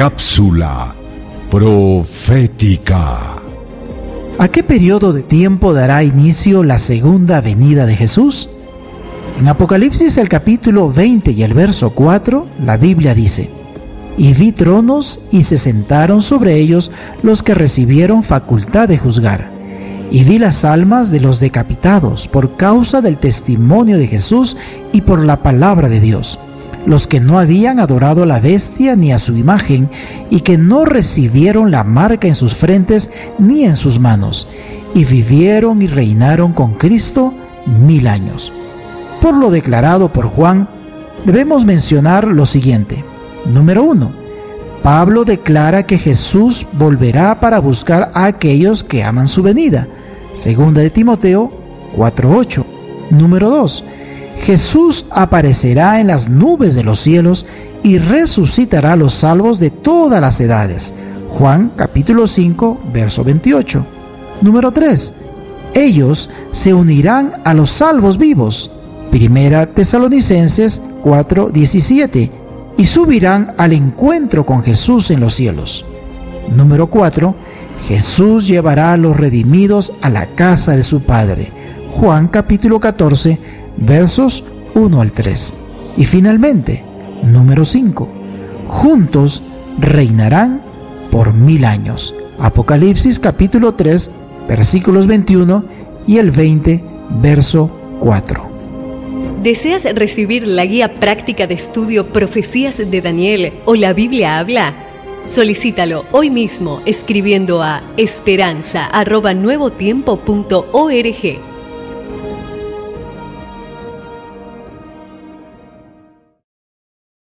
Cápsula profética. ¿A qué periodo de tiempo dará inicio la segunda venida de Jesús? En Apocalipsis el capítulo 20 y el verso 4, la Biblia dice, Y vi tronos y se sentaron sobre ellos los que recibieron facultad de juzgar. Y vi las almas de los decapitados por causa del testimonio de Jesús y por la palabra de Dios los que no habían adorado a la bestia ni a su imagen, y que no recibieron la marca en sus frentes ni en sus manos, y vivieron y reinaron con Cristo mil años. Por lo declarado por Juan, debemos mencionar lo siguiente. Número uno, Pablo declara que Jesús volverá para buscar a aquellos que aman su venida. Segunda de Timoteo 4.8. Número 2. Jesús aparecerá en las nubes de los cielos y resucitará a los salvos de todas las edades. Juan capítulo 5, verso 28. Número 3. Ellos se unirán a los salvos vivos. Primera Tesalonicenses 4, 17. Y subirán al encuentro con Jesús en los cielos. Número 4. Jesús llevará a los redimidos a la casa de su Padre. Juan capítulo 14, versos 1 al 3. Y finalmente, número 5, juntos reinarán por mil años. Apocalipsis capítulo 3, versículos 21 y el 20, verso 4. ¿Deseas recibir la guía práctica de estudio Profecías de Daniel o la Biblia habla? Solicítalo hoy mismo escribiendo a esperanza.nuevotiempo.org